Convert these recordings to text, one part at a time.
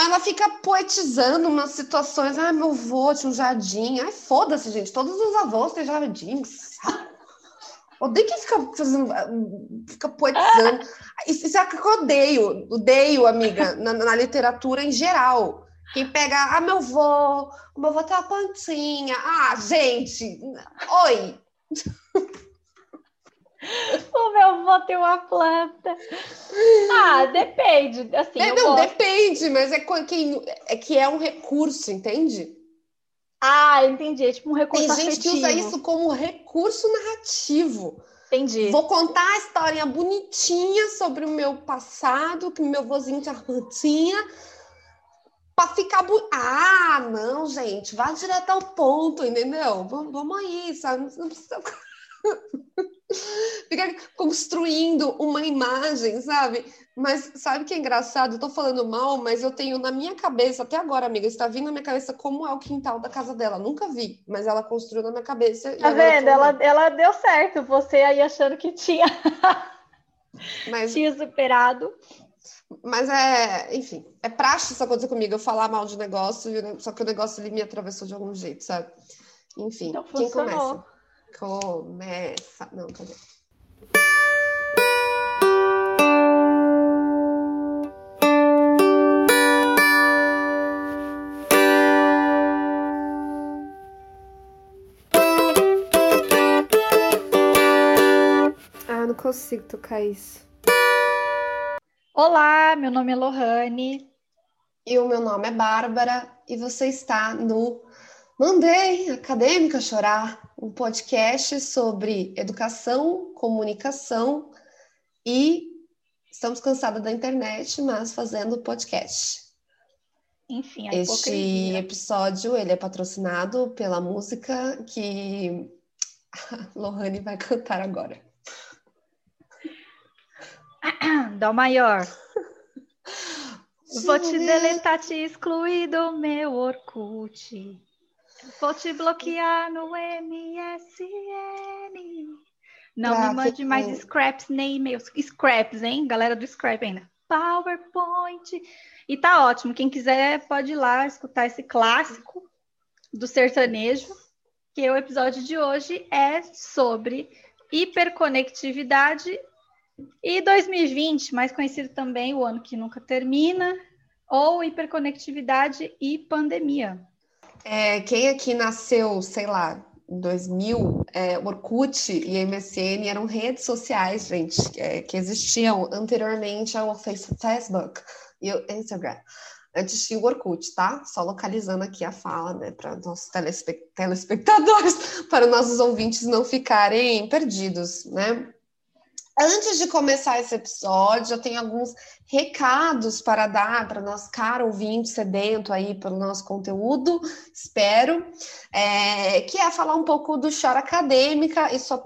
Ela fica poetizando umas situações. Ah, meu avô tinha um jardim. Ai, foda-se, gente. Todos os avós têm jardim. Odeio quem fica fazendo, fica poetizando. Isso, isso é que eu odeio, odeio, amiga, na, na, literatura em geral. Quem pega, ah, meu avô, meu avô tem uma plantinha. Ah, gente, oi. O meu avô tem uma planta. Ah, depende. Assim, é, não, gosto. depende, mas é que, é que é um recurso, entende? Ah, entendi. É tipo um recurso Tem gente afetivo. que usa isso como recurso narrativo. Entendi. Vou contar a historinha bonitinha sobre o meu passado, que meu vozinho tinha para ficar. Bu... Ah, não, gente, vá direto ao ponto, entendeu? Vamos, vamos aí, sabe? Não precisa. Ficar construindo uma imagem, sabe? Mas sabe que é engraçado? Eu tô falando mal, mas eu tenho na minha cabeça, até agora, amiga, está vindo na minha cabeça como é o quintal da casa dela. Nunca vi, mas ela construiu na minha cabeça. Tá vendo? Ela, ela deu certo, você aí achando que tinha, mas... tinha superado. Mas é, enfim, é praxe isso acontecer comigo, eu falar mal de negócio, só que o negócio ele me atravessou de algum jeito, sabe? Enfim, então, quem começa? Começa. Não, cadê? Ah, não consigo tocar isso. Olá, meu nome é Lohane. E o meu nome é Bárbara, e você está no Mandei Acadêmica Chorar um podcast sobre educação, comunicação e estamos cansados da internet, mas fazendo podcast. Enfim, a este hipocrisia. episódio ele é patrocinado pela música que a Lohane vai cantar agora. Dó maior. Vou te deletar, te excluir do meu Orkut. Vou te bloquear no MSN. Não pra me mande mais scraps nem e-mails. Scraps, hein? Galera do Scrap ainda. PowerPoint. E tá ótimo. Quem quiser pode ir lá escutar esse clássico do sertanejo, que o episódio de hoje é sobre hiperconectividade e 2020, mais conhecido também o ano que nunca termina, ou hiperconectividade e pandemia. É, quem aqui nasceu, sei lá, em 2000, é, Orkut e MSN eram redes sociais, gente, é, que existiam anteriormente ao Facebook e o Instagram. Antes tinha o Orkut, tá? Só localizando aqui a fala, né, para nossos telespectadores, para nossos ouvintes não ficarem perdidos, né? Antes de começar esse episódio, eu tenho alguns recados para dar para nosso caro ouvinte sedento aí pelo nosso conteúdo, espero, é, que é falar um pouco do choro acadêmica e sua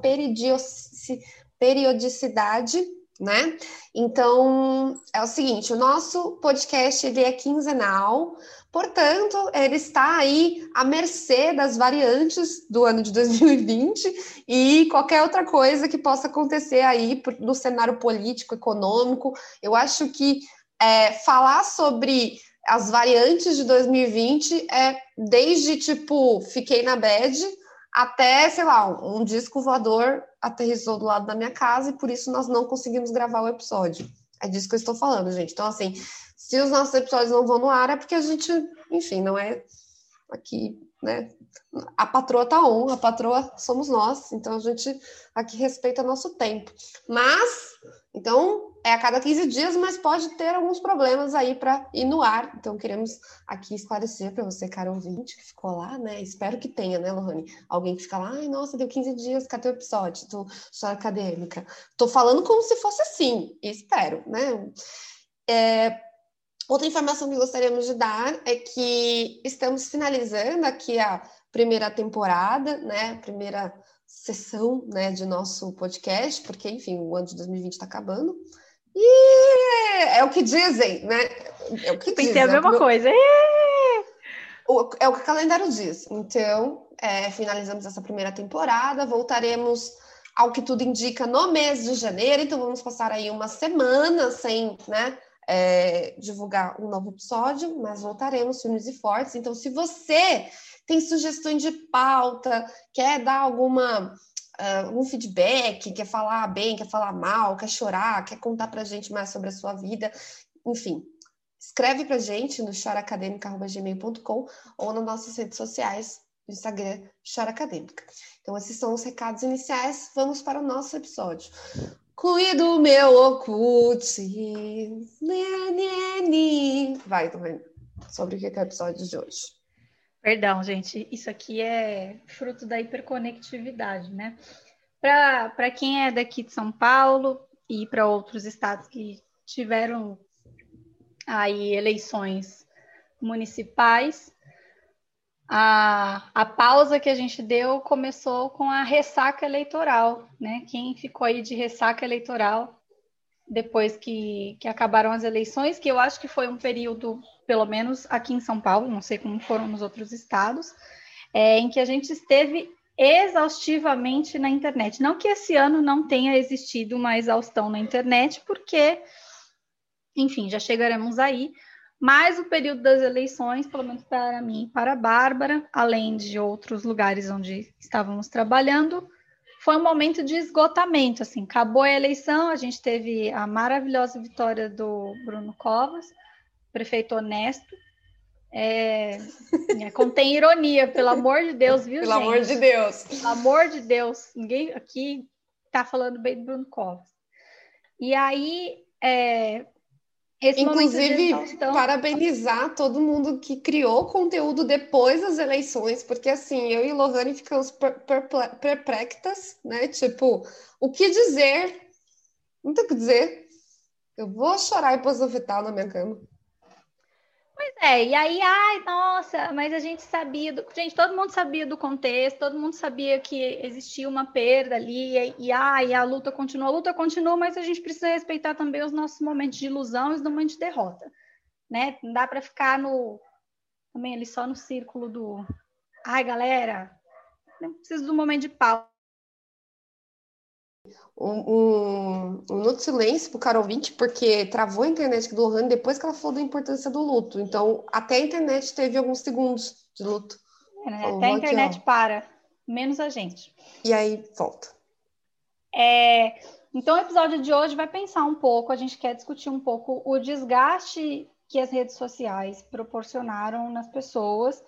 periodicidade, né? Então, é o seguinte, o nosso podcast ele é quinzenal, Portanto, ele está aí à mercê das variantes do ano de 2020 e qualquer outra coisa que possa acontecer aí no cenário político, econômico. Eu acho que é, falar sobre as variantes de 2020 é desde tipo fiquei na bed até, sei lá, um disco voador aterrissou do lado da minha casa e por isso nós não conseguimos gravar o episódio. É disso que eu estou falando, gente. Então, assim, se os nossos episódios não vão no ar, é porque a gente, enfim, não é aqui, né? A patroa tá on, a patroa somos nós, então a gente aqui respeita nosso tempo. Mas, então, é a cada 15 dias, mas pode ter alguns problemas aí para ir no ar. Então, queremos aqui esclarecer para você, cara ouvinte, que ficou lá, né? Espero que tenha, né, Lohane? Alguém que fica lá, ai, nossa, deu 15 dias, cadê o episódio? Tô só acadêmica. Tô falando como se fosse assim, espero, né? É, Outra informação que gostaríamos de dar é que estamos finalizando aqui a primeira temporada, né? Primeira sessão, né, de nosso podcast, porque, enfim, o ano de 2020 está acabando. E é o que dizem, né? É o que Pensei dizem. a mesma é coisa. É... é o que o calendário diz. Então, é, finalizamos essa primeira temporada, voltaremos ao que tudo indica no mês de janeiro, então vamos passar aí uma semana sem, né? é, divulgar um novo episódio, mas voltaremos firmes e fortes. Então, se você tem sugestões de pauta, quer dar alguma uh, algum feedback, quer falar bem, quer falar mal, quer chorar, quer contar para a gente mais sobre a sua vida, enfim, escreve para a gente no choracadêmica.gmail.com ou nas nossas redes sociais, no Instagram, Chora Acadêmica. Então, esses são os recados iniciais. Vamos para o nosso episódio. Cuido meu oculte. Vai, sobre o que é o episódio de hoje. Perdão, gente, isso aqui é fruto da hiperconectividade, né? Para quem é daqui de São Paulo e para outros estados que tiveram aí eleições municipais, a, a pausa que a gente deu começou com a ressaca eleitoral, né? Quem ficou aí de ressaca eleitoral depois que, que acabaram as eleições, que eu acho que foi um período pelo menos aqui em São Paulo, não sei como foram nos outros estados, é, em que a gente esteve exaustivamente na internet. Não que esse ano não tenha existido uma exaustão na internet, porque, enfim, já chegaremos aí. Mas o período das eleições, pelo menos para mim e para a Bárbara, além de outros lugares onde estávamos trabalhando, foi um momento de esgotamento. Assim, acabou a eleição, a gente teve a maravilhosa vitória do Bruno Covas, prefeito honesto. É, é, contém ironia, pelo amor de Deus, viu, pelo gente? amor de Deus. Pelo amor de Deus. Ninguém aqui tá falando bem do Bruno Covas. E aí, é, esse Inclusive, parabenizar todo mundo que criou conteúdo depois das eleições, porque assim, eu e Lohane ficamos perplexas, né? Tipo, o que dizer? Não tem o que dizer. Eu vou chorar e pôr fetal na minha cama. É, e aí, ai, nossa, mas a gente sabia, do... gente, todo mundo sabia do contexto, todo mundo sabia que existia uma perda ali, e, e ai, a luta continua, a luta continua, mas a gente precisa respeitar também os nossos momentos de ilusão e os momentos de derrota, né? Não dá para ficar no, também ali só no círculo do, ai, galera, não preciso do momento de pau um, um, um minuto de silêncio para o Carol 20, porque travou a internet do Lohane depois que ela falou da importância do luto. Então, até a internet teve alguns segundos de luto. É, né? Até a internet aqui, para, menos a gente. E aí, volta. É, então, o episódio de hoje vai pensar um pouco, a gente quer discutir um pouco o desgaste que as redes sociais proporcionaram nas pessoas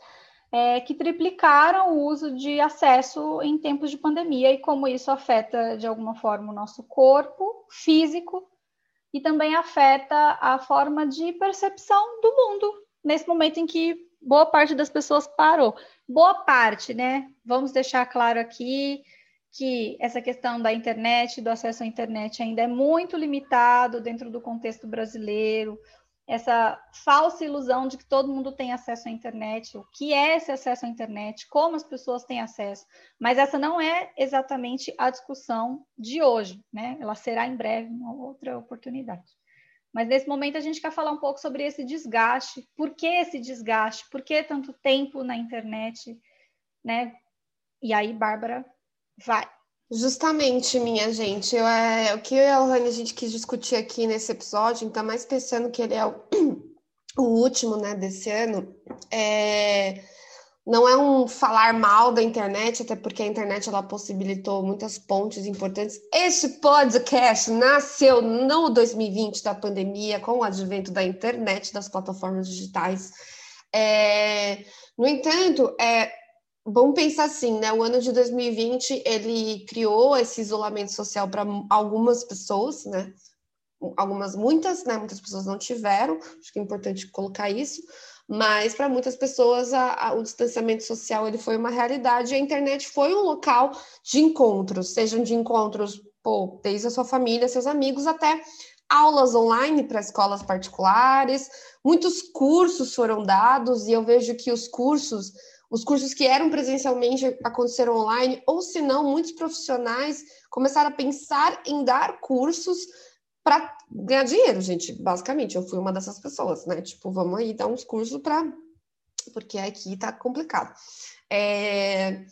é, que triplicaram o uso de acesso em tempos de pandemia e como isso afeta de alguma forma o nosso corpo físico e também afeta a forma de percepção do mundo nesse momento em que boa parte das pessoas parou. Boa parte, né? Vamos deixar claro aqui que essa questão da internet, do acesso à internet ainda é muito limitado dentro do contexto brasileiro essa falsa ilusão de que todo mundo tem acesso à internet, o que é esse acesso à internet, como as pessoas têm acesso, mas essa não é exatamente a discussão de hoje, né? Ela será em breve uma outra oportunidade. Mas nesse momento a gente quer falar um pouco sobre esse desgaste, por que esse desgaste, por que tanto tempo na internet, né? E aí, Bárbara, vai. Justamente, minha gente, eu, é, o que eu e a Lohane a gente quis discutir aqui nesse episódio, então mais pensando que ele é o, o último, né, desse ano, é, não é um falar mal da internet, até porque a internet ela possibilitou muitas pontes importantes. Este podcast nasceu no 2020 da pandemia, com o advento da internet, das plataformas digitais. É, no entanto, é, Vamos pensar assim, né? O ano de 2020 ele criou esse isolamento social para algumas pessoas, né? Algumas, muitas, né? Muitas pessoas não tiveram, acho que é importante colocar isso, mas para muitas pessoas a, a, o distanciamento social ele foi uma realidade e a internet foi um local de encontros, sejam de encontros, pô, desde a sua família, seus amigos, até aulas online para escolas particulares, muitos cursos foram dados e eu vejo que os cursos os cursos que eram presencialmente aconteceram online, ou se não, muitos profissionais começaram a pensar em dar cursos para ganhar dinheiro, gente. Basicamente, eu fui uma dessas pessoas, né? Tipo, vamos aí dar uns cursos para. Porque aqui tá complicado. É...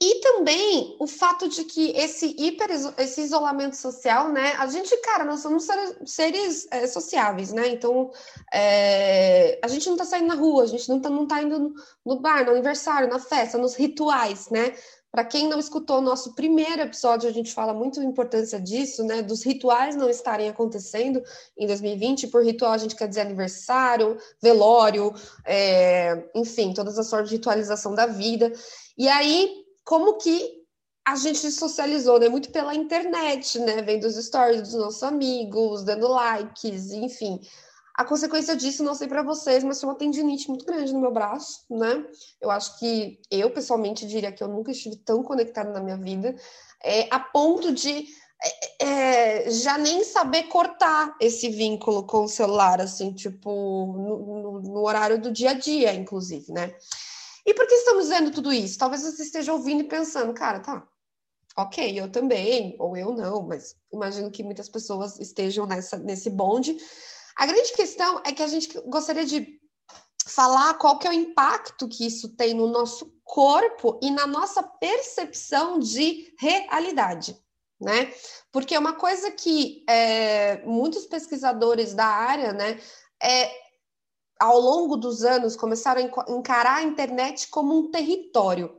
E também o fato de que esse hiper esse isolamento social, né? A gente, cara, nós somos seres, é, sociáveis, né? Então é, a gente não tá saindo na rua, a gente não tá, não tá indo no bar, no aniversário, na festa, nos rituais, né? Para quem não escutou o nosso primeiro episódio, a gente fala muito a importância disso, né? Dos rituais não estarem acontecendo em 2020. Por ritual, a gente quer dizer aniversário, velório, é, enfim, todas as sortes de ritualização da vida. E aí, como que a gente socializou, né? Muito pela internet, né? Vendo os stories dos nossos amigos, dando likes, enfim. A consequência disso, não sei para vocês, mas foi uma tendinite muito grande no meu braço, né? Eu acho que eu, pessoalmente, diria que eu nunca estive tão conectada na minha vida, é, a ponto de é, é, já nem saber cortar esse vínculo com o celular, assim, tipo, no, no, no horário do dia a dia, inclusive, né? E por que estamos dizendo tudo isso? Talvez você esteja ouvindo e pensando, cara, tá, ok, eu também, ou eu não, mas imagino que muitas pessoas estejam nessa, nesse bonde. A grande questão é que a gente gostaria de falar qual que é o impacto que isso tem no nosso corpo e na nossa percepção de realidade, né? Porque uma coisa que é, muitos pesquisadores da área, né, é, ao longo dos anos, começaram a encarar a internet como um território.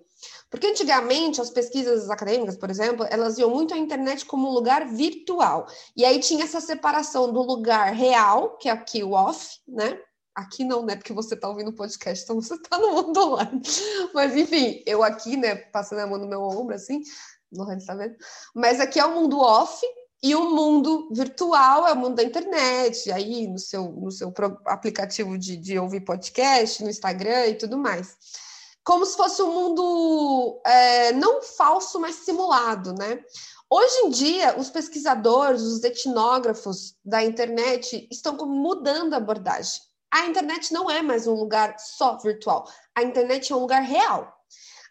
Porque antigamente as pesquisas acadêmicas, por exemplo, elas iam muito a internet como um lugar virtual. E aí tinha essa separação do lugar real, que é aqui o off, né? Aqui não, né? Porque você está ouvindo o podcast, então você está no mundo online. Mas enfim, eu aqui, né, passando a mão no meu ombro, assim, Lohane está vendo? Mas aqui é o mundo off, e o mundo virtual é o mundo da internet, aí no seu, no seu aplicativo de, de ouvir podcast, no Instagram e tudo mais. Como se fosse um mundo é, não falso, mas simulado, né? Hoje em dia, os pesquisadores, os etnógrafos da internet estão mudando a abordagem. A internet não é mais um lugar só virtual. A internet é um lugar real.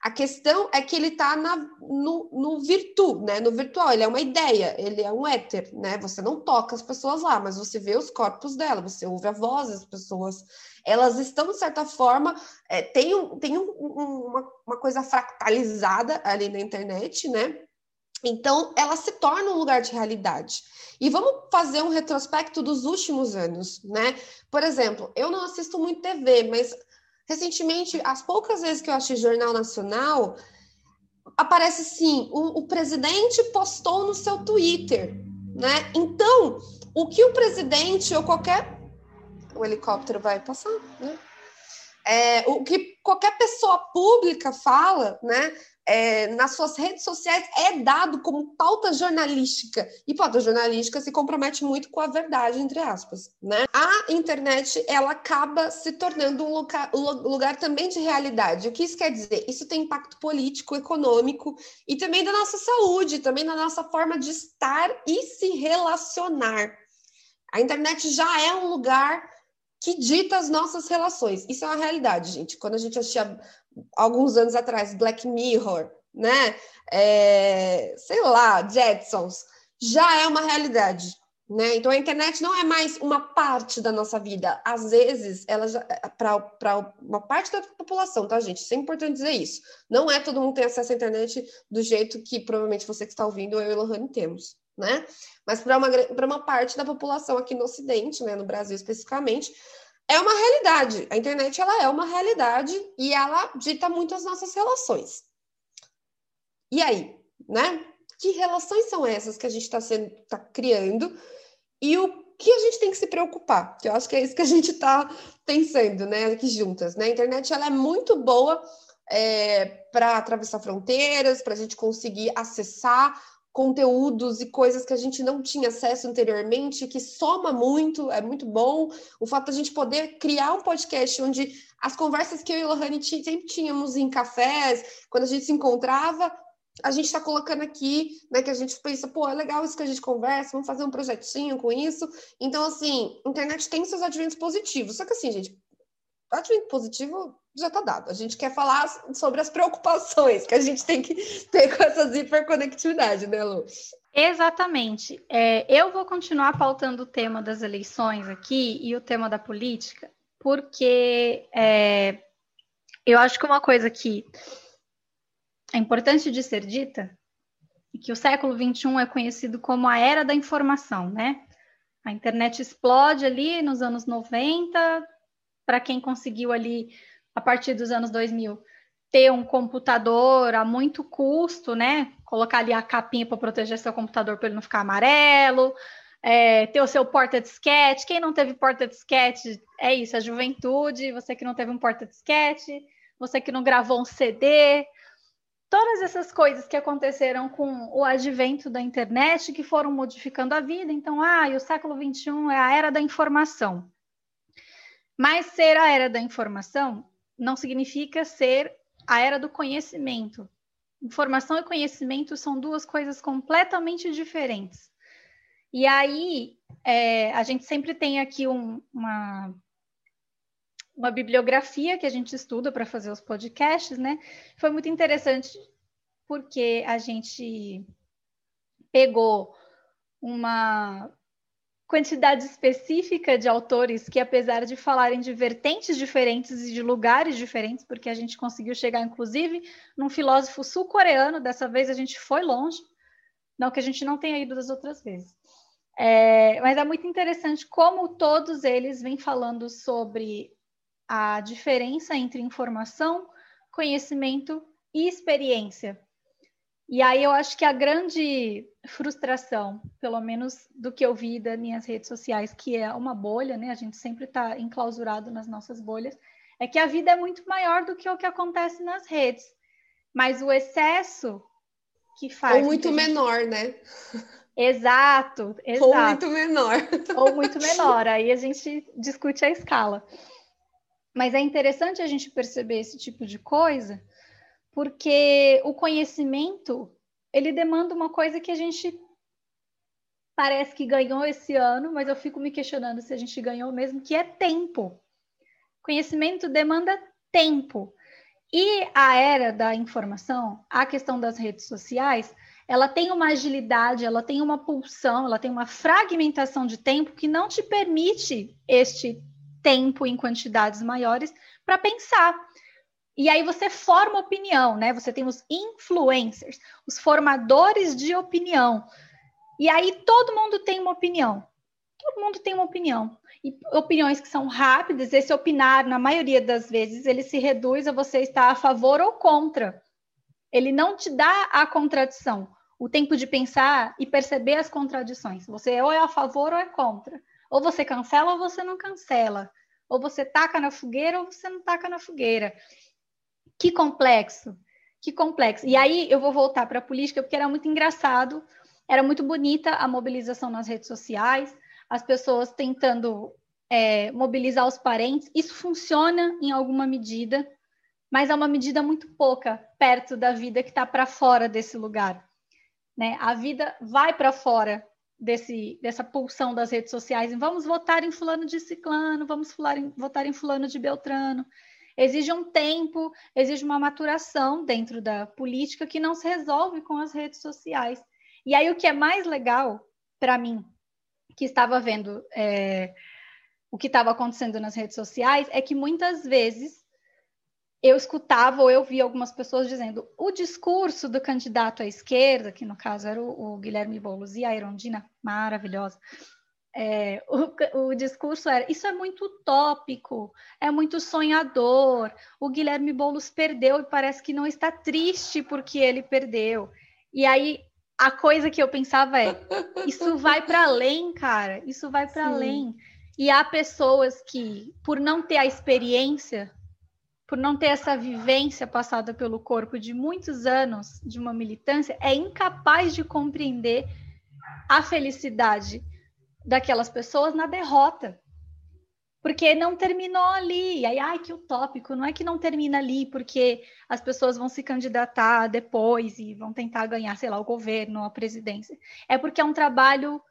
A questão é que ele está no, no virtu, né? No virtual, ele é uma ideia, ele é um éter, né? Você não toca as pessoas lá, mas você vê os corpos dela, você ouve a voz das pessoas. Elas estão, de certa forma, é, tem, um, tem um, uma, uma coisa fractalizada ali na internet, né? Então, ela se torna um lugar de realidade. E vamos fazer um retrospecto dos últimos anos, né? Por exemplo, eu não assisto muito TV, mas Recentemente, as poucas vezes que eu achei Jornal Nacional, aparece assim: o, o presidente postou no seu Twitter, né? Então, o que o presidente ou qualquer. O helicóptero vai passar, né? É, o que qualquer pessoa pública fala, né? É, nas suas redes sociais é dado como pauta jornalística. E pauta jornalística se compromete muito com a verdade, entre aspas. Né? A internet ela acaba se tornando um lugar, lugar também de realidade. O que isso quer dizer? Isso tem impacto político, econômico e também da nossa saúde, também na nossa forma de estar e se relacionar. A internet já é um lugar que dita as nossas relações. Isso é uma realidade, gente. Quando a gente assistia alguns anos atrás, Black Mirror, né? É, sei lá, Jetsons, já é uma realidade. Né? Então a internet não é mais uma parte da nossa vida. Às vezes, ela para uma parte da população, tá, gente? Isso é importante dizer isso. Não é todo mundo tem acesso à internet do jeito que provavelmente você que está ouvindo, eu e Lohane temos, né? Mas para uma, uma parte da população aqui no Ocidente, né, no Brasil especificamente, é uma realidade. A internet ela é uma realidade e ela dita muito as nossas relações. E aí, né? Que relações são essas que a gente está tá criando e o que a gente tem que se preocupar? Que eu acho que é isso que a gente está pensando, né? Aqui juntas, né? A internet ela é muito boa é, para atravessar fronteiras, para a gente conseguir acessar conteúdos e coisas que a gente não tinha acesso anteriormente, que soma muito, é muito bom. O fato de a gente poder criar um podcast onde as conversas que eu e a Lohane sempre tínhamos em cafés, quando a gente se encontrava, a gente está colocando aqui, né, que a gente pensa, pô, é legal isso que a gente conversa, vamos fazer um projetinho com isso. Então, assim, a internet tem seus adventos positivos. Só que assim, gente, advento positivo já está dado. A gente quer falar sobre as preocupações que a gente tem que ter com essas hiperconectividade, né, Lu? Exatamente. É, eu vou continuar pautando o tema das eleições aqui e o tema da política, porque é, eu acho que uma coisa que é importante de ser dita que o século XXI é conhecido como a era da informação, né? A internet explode ali nos anos 90, para quem conseguiu ali, a partir dos anos 2000, ter um computador a muito custo, né? Colocar ali a capinha para proteger seu computador para ele não ficar amarelo, é, ter o seu porta-disquete. Quem não teve porta-disquete, é isso, a juventude. Você que não teve um porta-disquete, você que não gravou um CD. Todas essas coisas que aconteceram com o advento da internet, que foram modificando a vida. Então, ah, o século XXI é a era da informação. Mas ser a era da informação não significa ser a era do conhecimento. Informação e conhecimento são duas coisas completamente diferentes. E aí, é, a gente sempre tem aqui um, uma, uma bibliografia que a gente estuda para fazer os podcasts, né? Foi muito interessante porque a gente pegou uma quantidade específica de autores que, apesar de falarem de vertentes diferentes e de lugares diferentes, porque a gente conseguiu chegar, inclusive, num filósofo sul-coreano, dessa vez a gente foi longe, não que a gente não tenha ido das outras vezes. É, mas é muito interessante como todos eles vêm falando sobre a diferença entre informação, conhecimento e experiência. E aí eu acho que a grande frustração, pelo menos do que eu vi das minhas redes sociais, que é uma bolha, né? A gente sempre está enclausurado nas nossas bolhas, é que a vida é muito maior do que o que acontece nas redes. Mas o excesso que faz. Ou muito gente... menor, né? Exato, exato. Ou muito menor. Ou muito menor. Aí a gente discute a escala. Mas é interessante a gente perceber esse tipo de coisa, porque o conhecimento ele demanda uma coisa que a gente parece que ganhou esse ano, mas eu fico me questionando se a gente ganhou mesmo, que é tempo. Conhecimento demanda tempo. E a era da informação, a questão das redes sociais, ela tem uma agilidade, ela tem uma pulsão, ela tem uma fragmentação de tempo que não te permite este tempo em quantidades maiores para pensar. E aí você forma opinião, né? Você tem os influencers, os formadores de opinião. E aí todo mundo tem uma opinião. Todo mundo tem uma opinião. E opiniões que são rápidas, esse opinar, na maioria das vezes, ele se reduz a você estar a favor ou contra. Ele não te dá a contradição, o tempo de pensar e perceber as contradições. Você ou é a favor ou é contra. Ou você cancela ou você não cancela. Ou você taca na fogueira ou você não taca na fogueira. Que complexo, que complexo. E aí eu vou voltar para a política, porque era muito engraçado, era muito bonita a mobilização nas redes sociais, as pessoas tentando é, mobilizar os parentes. Isso funciona em alguma medida, mas é uma medida muito pouca perto da vida que está para fora desse lugar. Né? A vida vai para fora desse, dessa pulsão das redes sociais. Vamos votar em fulano de ciclano, vamos votar em fulano de beltrano exige um tempo, exige uma maturação dentro da política que não se resolve com as redes sociais. E aí o que é mais legal para mim, que estava vendo é, o que estava acontecendo nas redes sociais, é que muitas vezes eu escutava ou eu via algumas pessoas dizendo o discurso do candidato à esquerda, que no caso era o, o Guilherme Boulos e a Erondina, maravilhosa, é, o, o, discurso era: isso é muito utópico, é muito sonhador. O Guilherme Boulos perdeu e parece que não está triste porque ele perdeu. E aí a coisa que eu pensava é: isso vai para além, cara, isso vai para além. E há pessoas que, por não ter a experiência, por não ter essa vivência passada pelo corpo de muitos anos de uma militância, é incapaz de compreender a felicidade daquelas pessoas na derrota. Porque não terminou ali. Aí, ai, que utópico. Não é que não termina ali porque as pessoas vão se candidatar depois e vão tentar ganhar, sei lá, o governo, a presidência. É porque é um trabalho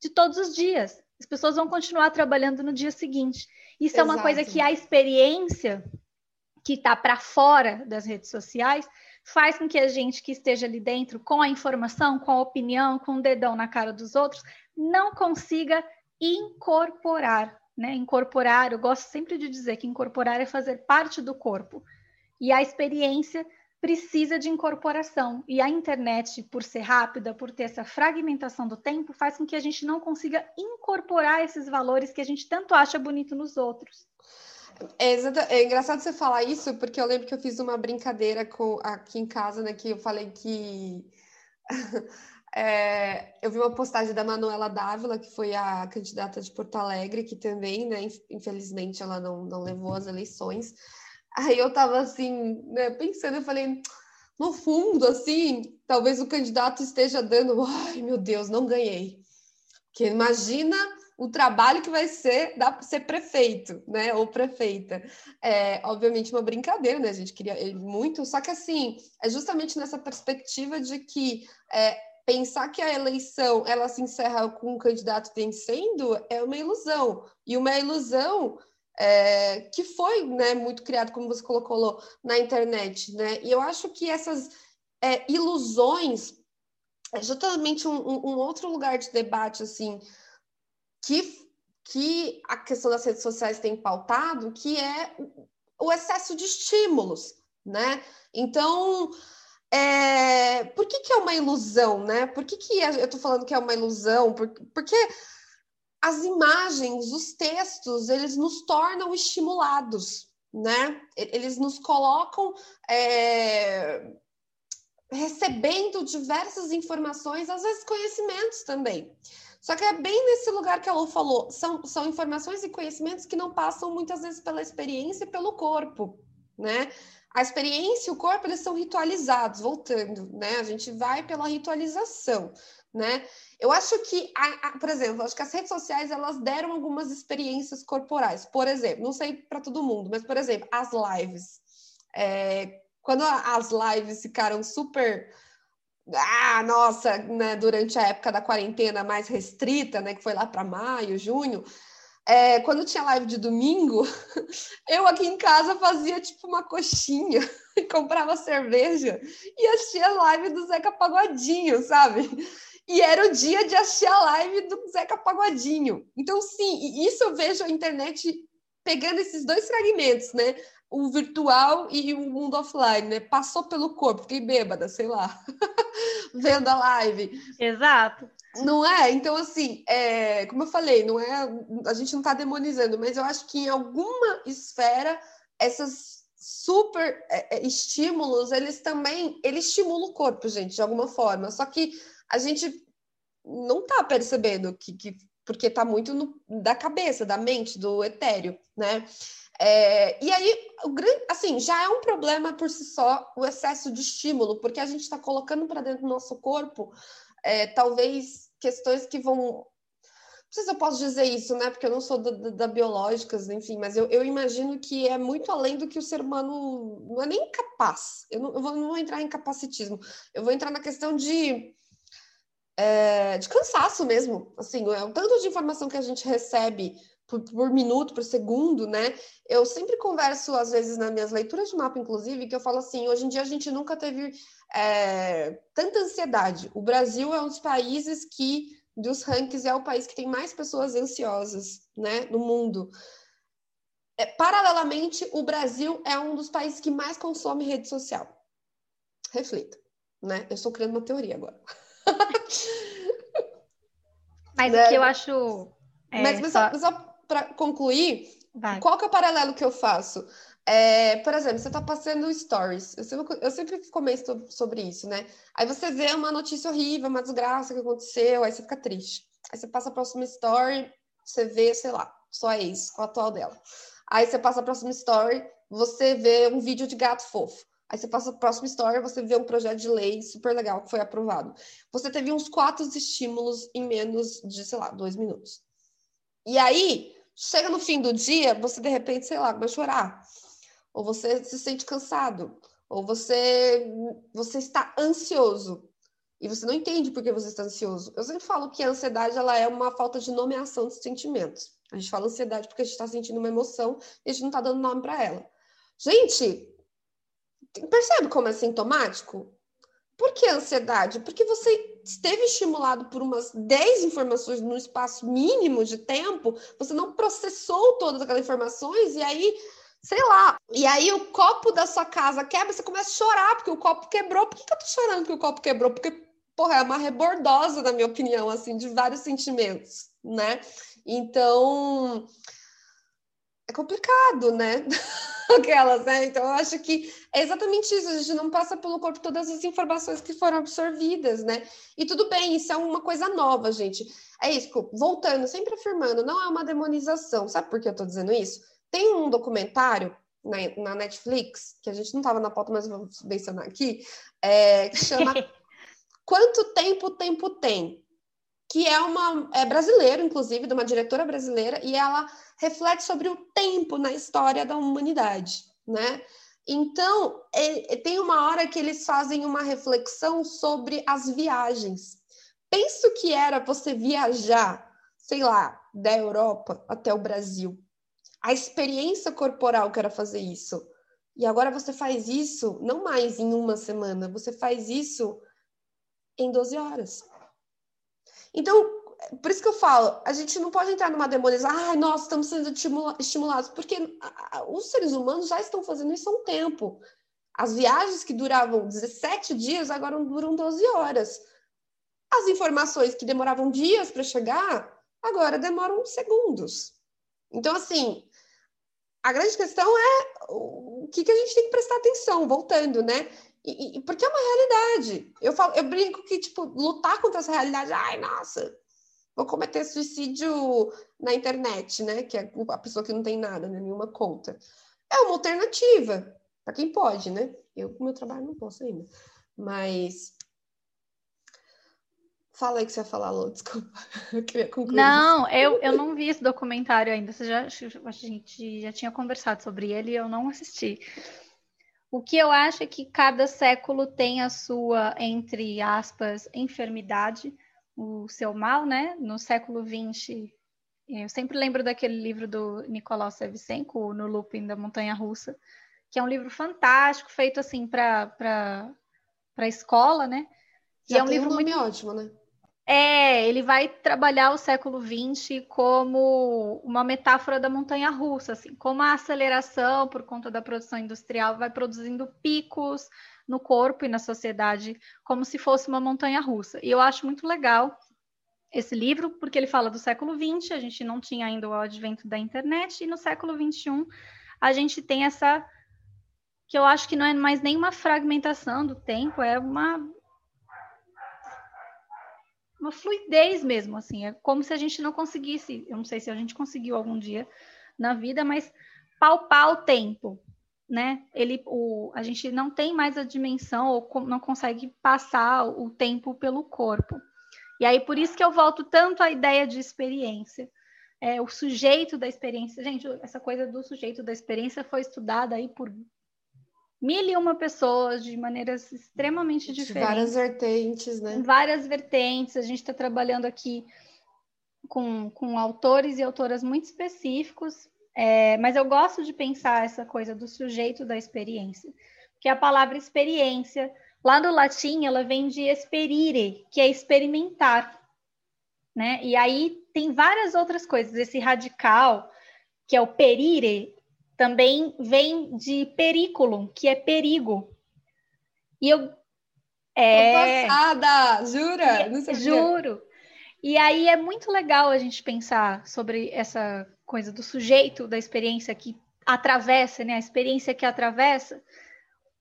de todos os dias. As pessoas vão continuar trabalhando no dia seguinte. Isso Exato. é uma coisa que a experiência que está para fora das redes sociais faz com que a gente que esteja ali dentro, com a informação, com a opinião, com o dedão na cara dos outros, não consiga incorporar. Né? Incorporar, eu gosto sempre de dizer que incorporar é fazer parte do corpo. E a experiência precisa de incorporação. E a internet, por ser rápida, por ter essa fragmentação do tempo, faz com que a gente não consiga incorporar esses valores que a gente tanto acha bonito nos outros. É, é, engraçado você falar isso, porque eu lembro que eu fiz uma brincadeira com, aqui em casa, né? Que eu falei que é, eu vi uma postagem da Manuela Dávila, que foi a candidata de Porto Alegre, que também, né? Infelizmente, ela não, não levou as eleições. Aí eu tava assim, né, pensando, eu falei, no fundo, assim, talvez o candidato esteja dando, ai meu Deus, não ganhei. Porque imagina o trabalho que vai ser dar ser prefeito, né? Ou prefeita. É, obviamente, uma brincadeira, né? A gente queria muito, só que assim, é justamente nessa perspectiva de que é, pensar que a eleição ela se encerra com o candidato vencendo é uma ilusão. E uma ilusão é, que foi né, muito criado, como você colocou na internet, né? E eu acho que essas é, ilusões é justamente um, um, outro lugar de debate, assim, que, que a questão das redes sociais tem pautado, que é o excesso de estímulos, né? Então, é, por que, que é uma ilusão, né? Por que, que eu estou falando que é uma ilusão? Porque, porque as imagens, os textos, eles nos tornam estimulados, né? Eles nos colocam é, recebendo diversas informações, às vezes conhecimentos também. Só que é bem nesse lugar que a Lu falou, são, são informações e conhecimentos que não passam muitas vezes pela experiência e pelo corpo, né? A experiência e o corpo, eles são ritualizados, voltando, né? A gente vai pela ritualização né? Eu acho que, a, a, por exemplo, acho que as redes sociais elas deram algumas experiências corporais. Por exemplo, não sei para todo mundo, mas por exemplo, as lives. É, quando as lives ficaram super ah, nossa, né, durante a época da quarentena mais restrita, né, que foi lá para maio, junho, é, quando tinha live de domingo, eu aqui em casa fazia tipo uma coxinha e comprava cerveja e assistia a live do Zeca Pagodinho, sabe? e era o dia de assistir a live do Zeca Pagodinho. Então, sim, isso eu vejo a internet pegando esses dois fragmentos, né? O virtual e o mundo offline, né? Passou pelo corpo, fiquei bêbada, sei lá, vendo a live. Exato. Não é? Então, assim, é, como eu falei, não é, a gente não está demonizando, mas eu acho que em alguma esfera essas super é, é estímulos, eles também, eles estimulam o corpo, gente, de alguma forma. Só que a gente não está percebendo que, que porque está muito no, da cabeça, da mente, do etéreo, né? É, e aí, o grande, assim, já é um problema por si só o excesso de estímulo, porque a gente está colocando para dentro do nosso corpo é, talvez questões que vão. Não sei se eu posso dizer isso, né? Porque eu não sou da, da, da biológicas, enfim, mas eu, eu, imagino que é muito além do que o ser humano não é nem capaz. Eu não, eu vou, não vou entrar em capacitismo, eu vou entrar na questão de é, de cansaço mesmo. Assim, é o tanto de informação que a gente recebe por, por, minuto, por segundo, né? Eu sempre converso, às vezes, nas minhas leituras de mapa, inclusive, que eu falo assim: hoje em dia a gente nunca teve é, tanta ansiedade. O Brasil é um dos países que, dos rankings, é o país que tem mais pessoas ansiosas, né, no mundo. É, paralelamente, o Brasil é um dos países que mais consome rede social. Reflita, né? Eu estou criando uma teoria agora. Mas né? o que eu acho. É, mas, só, só para concluir, Vai. qual que é o paralelo que eu faço? É, por exemplo, você está passando stories. Eu sempre, eu sempre comento sobre isso, né? Aí você vê uma notícia horrível, uma desgraça que aconteceu, aí você fica triste. Aí você passa a próxima story, você vê, sei lá, sua ex, com a atual dela. Aí você passa a próxima story, você vê um vídeo de gato fofo. Aí você passa a próxima história, você vê um projeto de lei super legal que foi aprovado. Você teve uns quatro estímulos em menos de, sei lá, dois minutos. E aí, chega no fim do dia, você de repente, sei lá, vai chorar. Ou você se sente cansado. Ou você, você está ansioso. E você não entende por que você está ansioso. Eu sempre falo que a ansiedade ela é uma falta de nomeação de sentimentos. A gente fala ansiedade porque a gente está sentindo uma emoção e a gente não está dando nome para ela. Gente, Percebe como é sintomático? Por que ansiedade? Porque você esteve estimulado por umas 10 informações num espaço mínimo de tempo, você não processou todas aquelas informações e aí sei lá. E aí o copo da sua casa quebra, você começa a chorar porque o copo quebrou. Por que, que eu tô chorando que o copo quebrou? Porque, porra, é uma rebordosa, na minha opinião, assim, de vários sentimentos, né? Então, complicado, né? Aquelas, né? Então, eu acho que é exatamente isso. A gente não passa pelo corpo todas as informações que foram absorvidas, né? E tudo bem, isso é uma coisa nova, gente. É isso, voltando, sempre afirmando, não é uma demonização. Sabe por que eu tô dizendo isso? Tem um documentário na, na Netflix, que a gente não estava na pauta, mas vamos mencionar aqui, é, que chama Quanto Tempo o Tempo Tem? Que é uma é brasileiro, inclusive, de uma diretora brasileira, e ela reflete sobre o tempo na história da humanidade, né? Então, é, tem uma hora que eles fazem uma reflexão sobre as viagens. Penso que era você viajar, sei lá, da Europa até o Brasil a experiência corporal que era fazer isso. E agora você faz isso não mais em uma semana, você faz isso em 12 horas. Então, por isso que eu falo, a gente não pode entrar numa demonização, ai, nossa, estamos sendo estimulados, porque os seres humanos já estão fazendo isso há um tempo. As viagens que duravam 17 dias agora duram 12 horas. As informações que demoravam dias para chegar, agora demoram segundos. Então, assim, a grande questão é o que, que a gente tem que prestar atenção, voltando, né? E, porque é uma realidade. Eu, falo, eu brinco que, tipo, lutar contra essa realidade, ai, nossa, vou cometer suicídio na internet, né? Que é a pessoa que não tem nada, né? nenhuma conta. É uma alternativa, para quem pode, né? Eu, com meu trabalho, não posso ainda. Mas Fala aí que você ia falar, Lô, desculpa. Eu queria concluir. Não, eu, eu não vi esse documentário ainda. Você já, a gente já tinha conversado sobre ele e eu não assisti. O que eu acho é que cada século tem a sua, entre aspas, enfermidade, o seu mal, né? No século XX, eu sempre lembro daquele livro do Nicolau Sevchenko, No Looping da Montanha Russa, que é um livro fantástico, feito assim para a escola, né? Já e é um livro um muito ótimo, né? É, ele vai trabalhar o século XX como uma metáfora da montanha russa, assim, como a aceleração por conta da produção industrial vai produzindo picos no corpo e na sociedade, como se fosse uma montanha russa. E eu acho muito legal esse livro, porque ele fala do século XX, a gente não tinha ainda o advento da internet, e no século XXI a gente tem essa que eu acho que não é mais nenhuma fragmentação do tempo, é uma uma fluidez mesmo, assim, é como se a gente não conseguisse, eu não sei se a gente conseguiu algum dia na vida, mas palpar o tempo, né? Ele, o, a gente não tem mais a dimensão ou não consegue passar o tempo pelo corpo. E aí por isso que eu volto tanto à ideia de experiência. É, o sujeito da experiência, gente, essa coisa do sujeito da experiência foi estudada aí por mil e uma pessoas de maneiras extremamente diferentes. Várias vertentes, né? Várias vertentes. A gente está trabalhando aqui com, com autores e autoras muito específicos, é, mas eu gosto de pensar essa coisa do sujeito da experiência, que a palavra experiência, lá no latim, ela vem de esperire, que é experimentar, né? E aí tem várias outras coisas. Esse radical, que é o perire, também vem de periculum, que é perigo. E eu. É... passada! Jura? Não Juro. E aí é muito legal a gente pensar sobre essa coisa do sujeito da experiência que atravessa, né? A experiência que atravessa,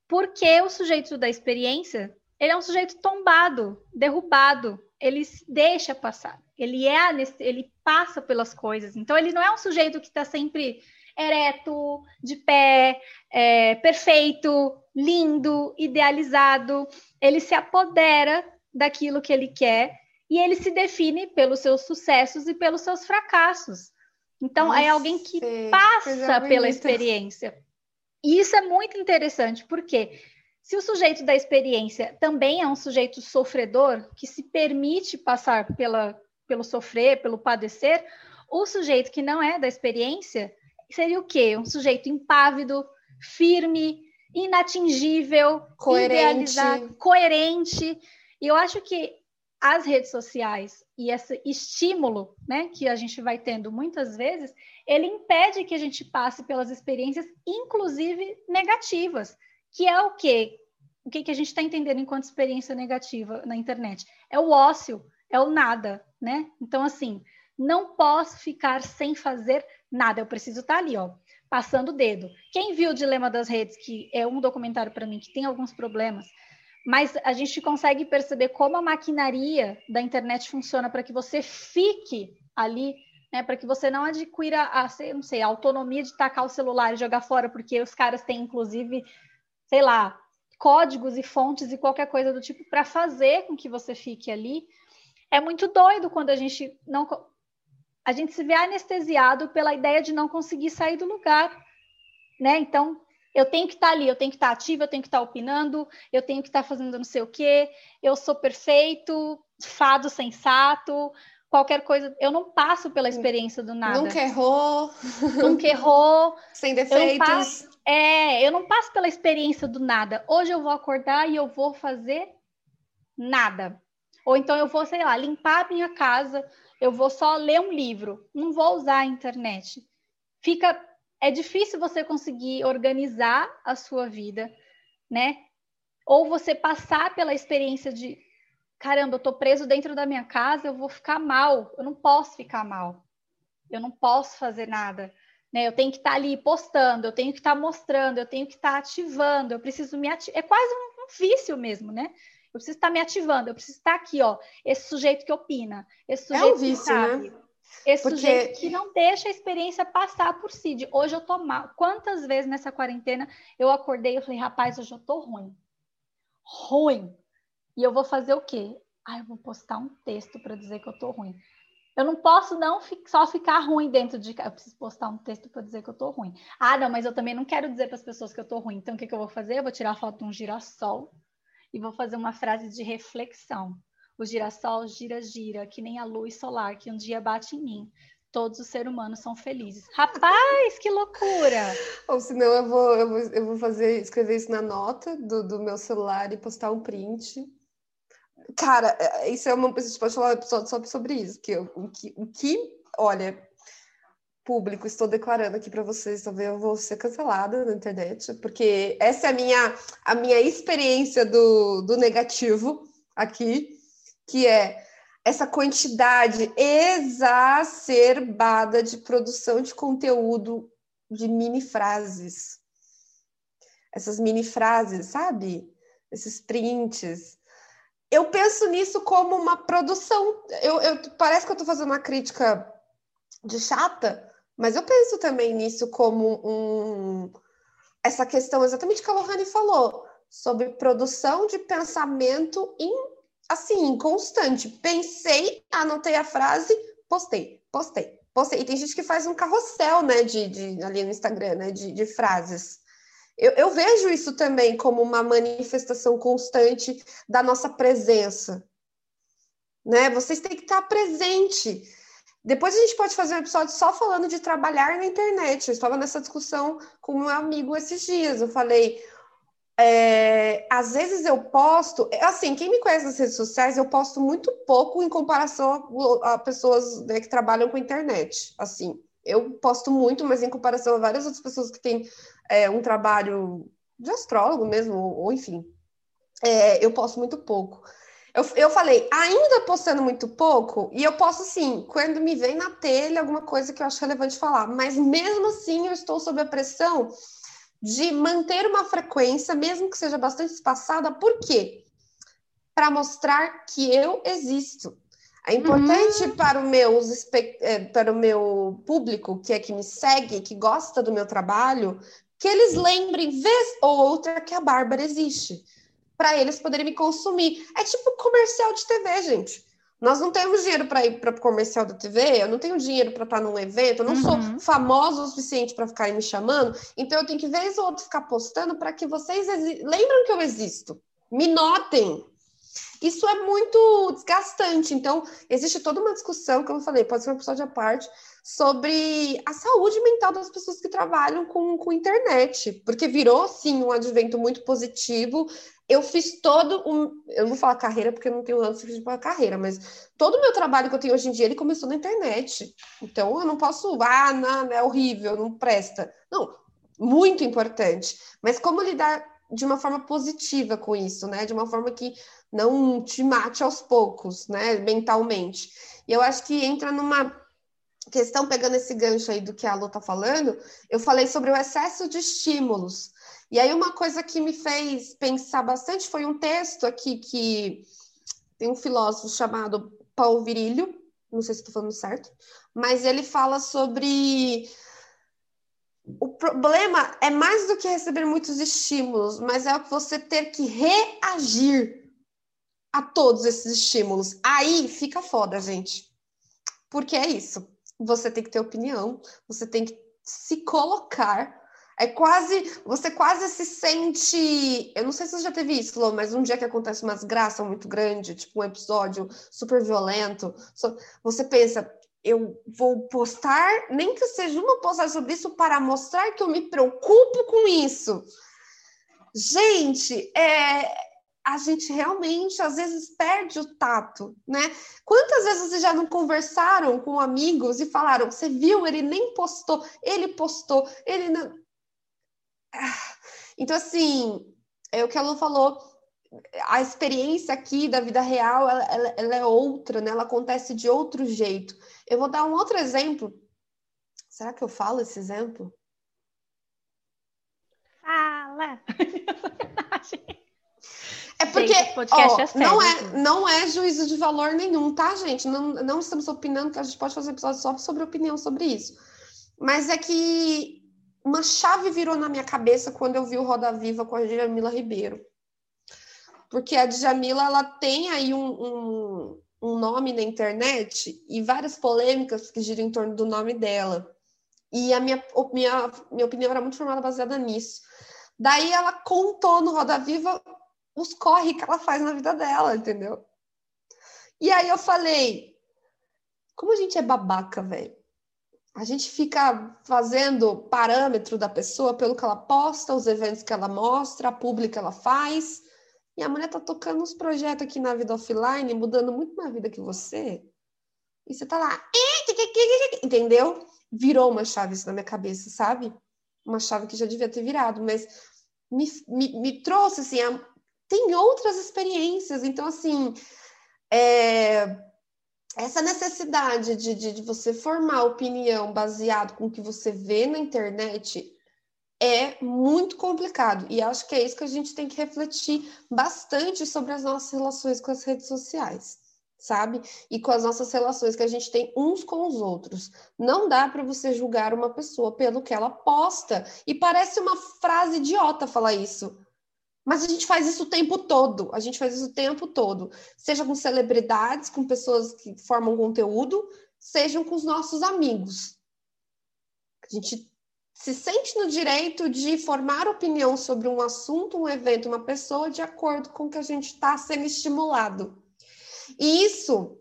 porque o sujeito da experiência ele é um sujeito tombado, derrubado, ele se deixa passar, ele é, ele passa pelas coisas. Então ele não é um sujeito que está sempre ereto, de pé, é, perfeito, lindo, idealizado. Ele se apodera daquilo que ele quer e ele se define pelos seus sucessos e pelos seus fracassos. Então, Nossa, é alguém que passa pela experiência. E isso é muito interessante, porque se o sujeito da experiência também é um sujeito sofredor, que se permite passar pela, pelo sofrer, pelo padecer, o sujeito que não é da experiência, seria o quê? Um sujeito impávido, firme, inatingível, coerente. coerente. E eu acho que as redes sociais e esse estímulo, né, que a gente vai tendo muitas vezes, ele impede que a gente passe pelas experiências, inclusive negativas, que é o quê? O que, que a gente está entendendo enquanto experiência negativa na internet? É o ócio, é o nada, né? Então, assim, não posso ficar sem fazer nada, eu preciso estar tá ali, ó, passando o dedo. Quem viu o Dilema das Redes, que é um documentário para mim que tem alguns problemas, mas a gente consegue perceber como a maquinaria da internet funciona para que você fique ali, né, para que você não adquira a, não sei, a autonomia de tacar o celular e jogar fora, porque os caras têm, inclusive, sei lá, códigos e fontes e qualquer coisa do tipo para fazer com que você fique ali. É muito doido quando a gente não a gente se vê anestesiado pela ideia de não conseguir sair do lugar, né? Então, eu tenho que estar tá ali, eu tenho que estar tá ativa, eu tenho que estar tá opinando, eu tenho que estar fazendo não sei o quê, eu sou perfeito, fado sensato, qualquer coisa. Eu não passo pela experiência do nada. Nunca errou. Nunca errou. Sem defeitos. Eu passo, é, eu não passo pela experiência do nada. Hoje eu vou acordar e eu vou fazer nada. Ou então eu vou, sei lá, limpar a minha casa eu vou só ler um livro, não vou usar a internet. Fica é difícil você conseguir organizar a sua vida, né? Ou você passar pela experiência de caramba, eu tô preso dentro da minha casa, eu vou ficar mal. Eu não posso ficar mal. Eu não posso fazer nada. Né? Eu tenho que estar tá ali postando, eu tenho que estar tá mostrando, eu tenho que estar tá ativando, eu preciso me ativar. É quase um, um vício mesmo, né? Eu preciso estar me ativando, eu preciso estar aqui, ó. Esse sujeito que opina, esse sujeito é um vício, que sabe. Né? Esse Porque... sujeito que não deixa a experiência passar por si. De hoje eu tô mal. Quantas vezes nessa quarentena eu acordei e falei, rapaz, hoje eu tô ruim. Ruim. E eu vou fazer o quê? Ah, eu vou postar um texto para dizer que eu tô ruim. Eu não posso não só ficar ruim dentro de casa. Eu preciso postar um texto para dizer que eu tô ruim. Ah, não, mas eu também não quero dizer para as pessoas que eu tô ruim. Então o que, que eu vou fazer? Eu vou tirar a foto de um girassol e vou fazer uma frase de reflexão. O girassol gira, gira, que nem a luz solar que um dia bate em mim. Todos os seres humanos são felizes. Rapaz, que loucura! Ou senão eu vou, eu vou, eu vou fazer, escrever isso na nota do, do meu celular e postar um print. Cara, é, isso é uma. A gente pode falar um episódio só sobre isso. Que o, que, o que, olha, público, estou declarando aqui para vocês, talvez eu vou ser cancelada na internet, porque essa é a minha, a minha experiência do, do negativo aqui, que é essa quantidade exacerbada de produção de conteúdo de mini frases. Essas mini frases, sabe? Esses prints. Eu penso nisso como uma produção. Eu, eu parece que eu estou fazendo uma crítica de chata, mas eu penso também nisso como um, essa questão exatamente que a Lohane falou, sobre produção de pensamento em, assim, constante. Pensei, anotei a frase, postei, postei, postei. E tem gente que faz um carrossel, né, de, de ali no Instagram, né, de, de frases. Eu, eu, vejo isso também como uma manifestação constante da nossa presença. Né? Vocês têm que estar presente. Depois a gente pode fazer um episódio só falando de trabalhar na internet. Eu estava nessa discussão com um amigo esses dias. Eu falei, é, às vezes eu posto, assim, quem me conhece nas redes sociais, eu posto muito pouco em comparação a, a pessoas né, que trabalham com internet. Assim, eu posto muito, mas em comparação a várias outras pessoas que têm é, um trabalho de astrólogo mesmo, ou, ou enfim, é, eu posto muito pouco. Eu, eu falei, ainda postando muito pouco, e eu posto assim, quando me vem na telha alguma coisa que eu acho relevante falar, mas mesmo assim eu estou sob a pressão de manter uma frequência, mesmo que seja bastante espaçada, por quê? Para mostrar que eu existo. É importante uhum. para, o meus, é, para o meu público, que é que me segue, que gosta do meu trabalho, que eles lembrem, vez ou outra, que a Bárbara existe para eles poderem me consumir. É tipo comercial de TV, gente. Nós não temos dinheiro para ir para o comercial da TV, eu não tenho dinheiro para estar num evento, eu não uhum. sou famosa o suficiente para ficarem me chamando, então eu tenho que vez ou outra ficar postando para que vocês lembram que eu existo, me notem. isso é muito desgastante. Então, existe toda uma discussão, como eu falei, pode ser um episódio à parte, sobre a saúde mental das pessoas que trabalham com, com internet, porque virou, sim, um advento muito positivo. Eu fiz todo um. Eu não vou falar carreira porque eu não tenho anos suficiente para carreira, mas todo o meu trabalho que eu tenho hoje em dia ele começou na internet. Então eu não posso, ah, não, é horrível, não presta. Não, muito importante. Mas como lidar de uma forma positiva com isso, né? De uma forma que não te mate aos poucos, né? Mentalmente. E eu acho que entra numa questão, pegando esse gancho aí do que a Lu tá falando, eu falei sobre o excesso de estímulos. E aí, uma coisa que me fez pensar bastante foi um texto aqui que tem um filósofo chamado Paulo Virilho, não sei se estou falando certo, mas ele fala sobre o problema é mais do que receber muitos estímulos, mas é você ter que reagir a todos esses estímulos. Aí fica foda, gente. Porque é isso. Você tem que ter opinião, você tem que se colocar. É quase, você quase se sente. Eu não sei se você já teve isso, Lô, mas um dia que acontece uma desgraça muito grande, tipo um episódio super violento, você pensa, eu vou postar, nem que seja uma postagem sobre isso, para mostrar que eu me preocupo com isso. Gente, é, a gente realmente às vezes perde o tato, né? Quantas vezes vocês já não conversaram com amigos e falaram: você viu, ele nem postou, ele postou, ele não. Então, assim, é o que a Lu falou a experiência aqui da vida real ela, ela, ela, é outra, né? Ela acontece de outro jeito. Eu vou dar um outro exemplo. Será que eu falo esse exemplo? Fala. É porque ó, é não, é, não é juízo de valor nenhum, tá, gente? Não, não estamos opinando, que a gente pode fazer episódio só sobre opinião sobre isso. Mas é que uma chave virou na minha cabeça quando eu vi o Roda Viva com a Jamila Ribeiro porque a Djamila ela tem aí um, um, um, nome na internet e várias polêmicas que giram em torno do nome dela. E a minha, minha, minha opinião era muito formada baseada nisso. Daí ela contou no Roda Viva os corre que ela faz na vida dela, entendeu? E aí eu falei, como a gente é babaca, velho. A gente fica fazendo parâmetro da pessoa pelo que ela posta, os eventos que ela mostra, a pública que ela faz, e a mulher tá tocando uns projetos aqui na vida offline, mudando muito mais vida que você. E você tá lá, entendeu? Virou uma chave isso na minha cabeça, sabe? Uma chave que já devia ter virado, mas me, me, me trouxe assim, a... tem outras experiências, então assim, é... essa necessidade de, de, de você formar opinião baseado com o que você vê na internet é muito complicado. E acho que é isso que a gente tem que refletir bastante sobre as nossas relações com as redes sociais, sabe? E com as nossas relações que a gente tem uns com os outros. Não dá para você julgar uma pessoa pelo que ela posta. E parece uma frase idiota falar isso. Mas a gente faz isso o tempo todo. A gente faz isso o tempo todo. Seja com celebridades, com pessoas que formam conteúdo, sejam com os nossos amigos. A gente se sente no direito de formar opinião sobre um assunto, um evento, uma pessoa, de acordo com o que a gente está sendo estimulado. E isso,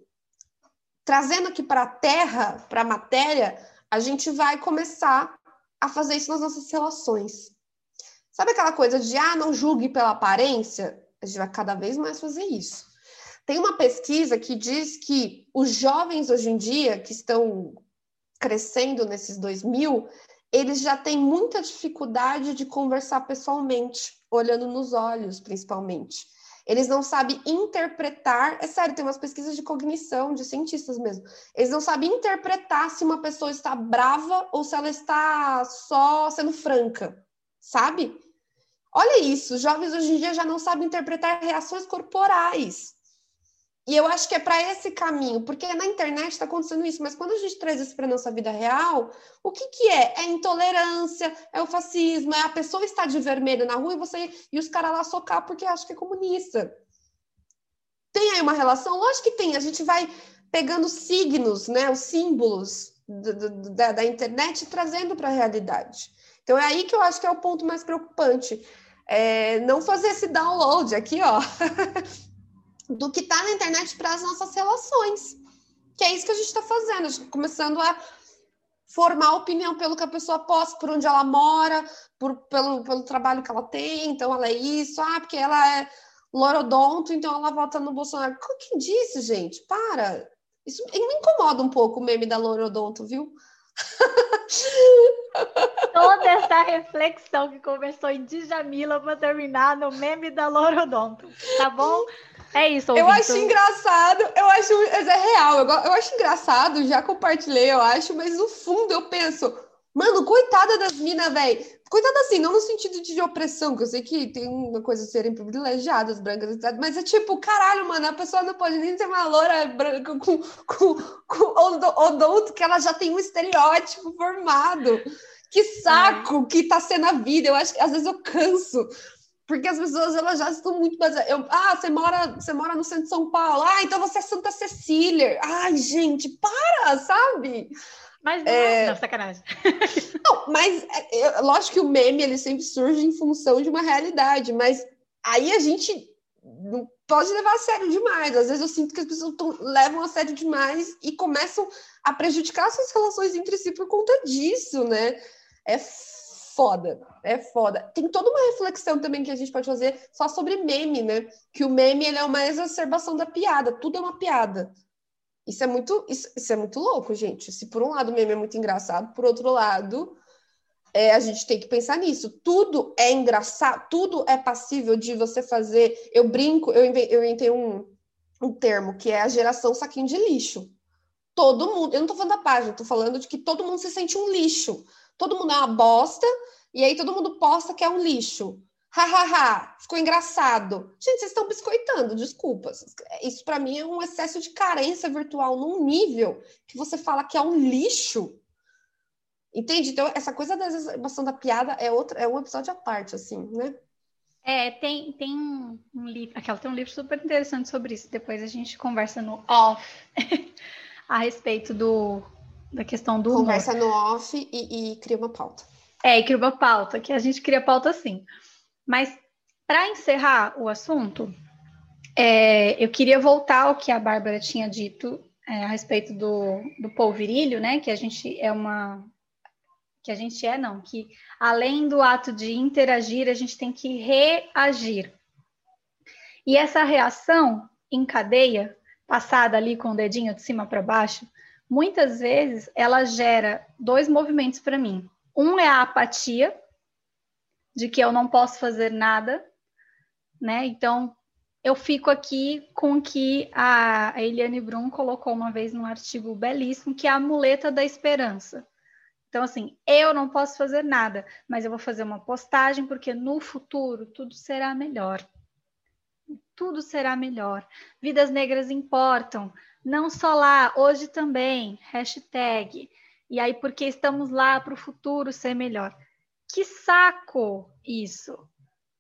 trazendo aqui para a terra, para a matéria, a gente vai começar a fazer isso nas nossas relações. Sabe aquela coisa de, ah, não julgue pela aparência? A gente vai cada vez mais fazer isso. Tem uma pesquisa que diz que os jovens hoje em dia, que estão crescendo nesses 2000, eles já têm muita dificuldade de conversar pessoalmente, olhando nos olhos, principalmente. Eles não sabem interpretar, é sério, tem umas pesquisas de cognição, de cientistas mesmo. Eles não sabem interpretar se uma pessoa está brava ou se ela está só sendo franca, sabe? Olha isso, jovens hoje em dia já não sabem interpretar reações corporais. E eu acho que é para esse caminho, porque na internet está acontecendo isso, mas quando a gente traz isso para nossa vida real, o que, que é? É intolerância, é o fascismo, é a pessoa estar de vermelho na rua e você e os caras lá socar porque acha que é comunista. Tem aí uma relação? Lógico que tem. A gente vai pegando signos, né, os símbolos do, do, da, da internet e trazendo para a realidade. Então é aí que eu acho que é o ponto mais preocupante. É não fazer esse download aqui, ó. do que está na internet para as nossas relações. Que é isso que a gente está fazendo, a gente tá começando a formar opinião pelo que a pessoa posta, por onde ela mora, por, pelo, pelo trabalho que ela tem, então ela é isso, ah, porque ela é lorodonto, então ela vota no Bolsonaro. Quem disse, gente? Para! Isso me incomoda um pouco o meme da lorodonto, viu? Toda essa reflexão que conversou em Djamila para terminar no meme da lorodonto, tá bom? É isso. Eu acho engraçado, eu acho, é real, eu, eu acho engraçado, já compartilhei, eu acho, mas no fundo eu penso, mano, coitada das minas, velho. Coitada assim, não no sentido de opressão, que eu sei que tem uma coisa de serem privilegiadas, brancas, etc. Mas é tipo, caralho, mano, a pessoa não pode nem ser uma loura branca com, com, com odonto, que ela já tem um estereótipo formado. Que saco é. que tá sendo a vida. Eu acho que às vezes eu canso. Porque as pessoas elas já estão muito baseadas. ah, você mora, você mora no centro de São Paulo. Ah, então você é Santa Cecília. Ai, gente, para, sabe? Mas não, é... não sacanagem. Não, mas é, é, lógico que o meme ele sempre surge em função de uma realidade, mas aí a gente não pode levar a sério demais. Às vezes eu sinto que as pessoas tão, levam a sério demais e começam a prejudicar suas relações entre si por conta disso, né? É foda, é foda. Tem toda uma reflexão também que a gente pode fazer só sobre meme, né? Que o meme ele é uma exacerbação da piada, tudo é uma piada. Isso é muito, isso, isso é muito louco, gente. Se por um lado o meme é muito engraçado, por outro lado, é, a gente tem que pensar nisso. Tudo é engraçado, tudo é passível de você fazer. Eu brinco, eu inventei, um, um termo que é a geração saquinho de lixo. Todo mundo, eu não tô falando da página, tô falando de que todo mundo se sente um lixo todo mundo é uma bosta, e aí todo mundo posta que é um lixo. Hahaha, ficou engraçado. Gente, vocês estão biscoitando, desculpa. Isso para mim é um excesso de carência virtual num nível que você fala que é um lixo. Entende? Então, essa coisa da exacerbação da piada é, outra, é um episódio à parte, assim, né? É, tem, tem um, um livro, aquela tem um livro super interessante sobre isso. Depois a gente conversa no off a respeito do da questão do Conversa humor. no off e, e, cria uma pauta. É, e cria uma pauta, que a gente cria pauta sim. Mas para encerrar o assunto, é, eu queria voltar ao que a Bárbara tinha dito é, a respeito do, do polvirilho, né? Que a gente é uma. Que a gente é, não, que além do ato de interagir, a gente tem que reagir. E essa reação em cadeia, passada ali com o dedinho de cima para baixo, muitas vezes ela gera dois movimentos para mim. Um é a apatia, de que eu não posso fazer nada, né? Então, eu fico aqui com o que a Eliane Brum colocou uma vez num artigo belíssimo, que é a muleta da esperança. Então, assim, eu não posso fazer nada, mas eu vou fazer uma postagem, porque no futuro tudo será melhor. Tudo será melhor. Vidas negras importam. Não só lá, hoje também, hashtag. E aí, porque estamos lá para o futuro ser melhor. Que saco isso!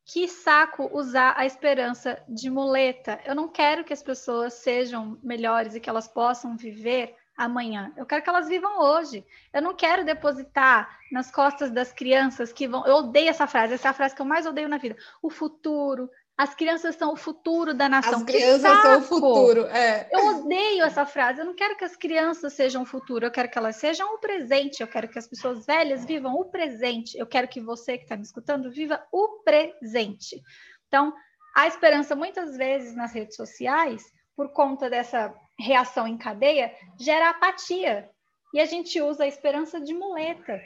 Que saco usar a esperança de muleta. Eu não quero que as pessoas sejam melhores e que elas possam viver amanhã. Eu quero que elas vivam hoje. Eu não quero depositar nas costas das crianças que vão. Eu odeio essa frase, essa é a frase que eu mais odeio na vida. O futuro, as crianças são o futuro da nação. As crianças são o futuro, é. Eu odeio essa frase. Eu não quero que as crianças sejam o futuro, eu quero que elas sejam o presente. Eu quero que as pessoas velhas vivam o presente. Eu quero que você que está me escutando viva o presente. Então, a esperança, muitas vezes nas redes sociais, por conta dessa reação em cadeia, gera apatia. E a gente usa a esperança de muleta.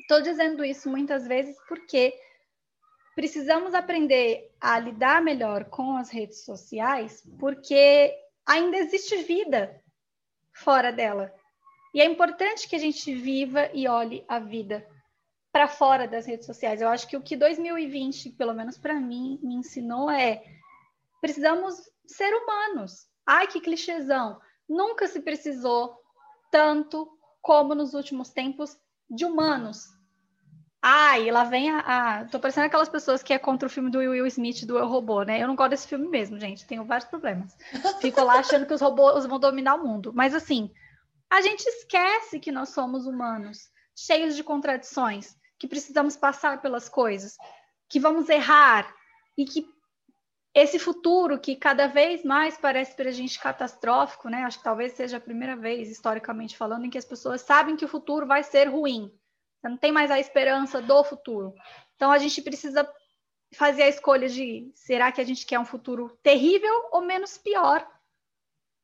Estou dizendo isso muitas vezes porque precisamos aprender a lidar melhor com as redes sociais, porque ainda existe vida fora dela. E é importante que a gente viva e olhe a vida para fora das redes sociais. Eu acho que o que 2020, pelo menos para mim, me ensinou é precisamos ser humanos. Ai, que clichêzão. Nunca se precisou tanto como nos últimos tempos de humanos ah, e lá vem a, a. Tô parecendo aquelas pessoas que é contra o filme do Will Smith do Eu Robô, né? Eu não gosto desse filme mesmo, gente. Tenho vários problemas. Fico lá achando que os robôs vão dominar o mundo. Mas assim, a gente esquece que nós somos humanos, cheios de contradições, que precisamos passar pelas coisas, que vamos errar e que esse futuro que cada vez mais parece para a gente catastrófico, né? Acho que talvez seja a primeira vez, historicamente falando, em que as pessoas sabem que o futuro vai ser ruim. Você não tem mais a esperança do futuro. Então a gente precisa fazer a escolha de será que a gente quer um futuro terrível ou menos pior?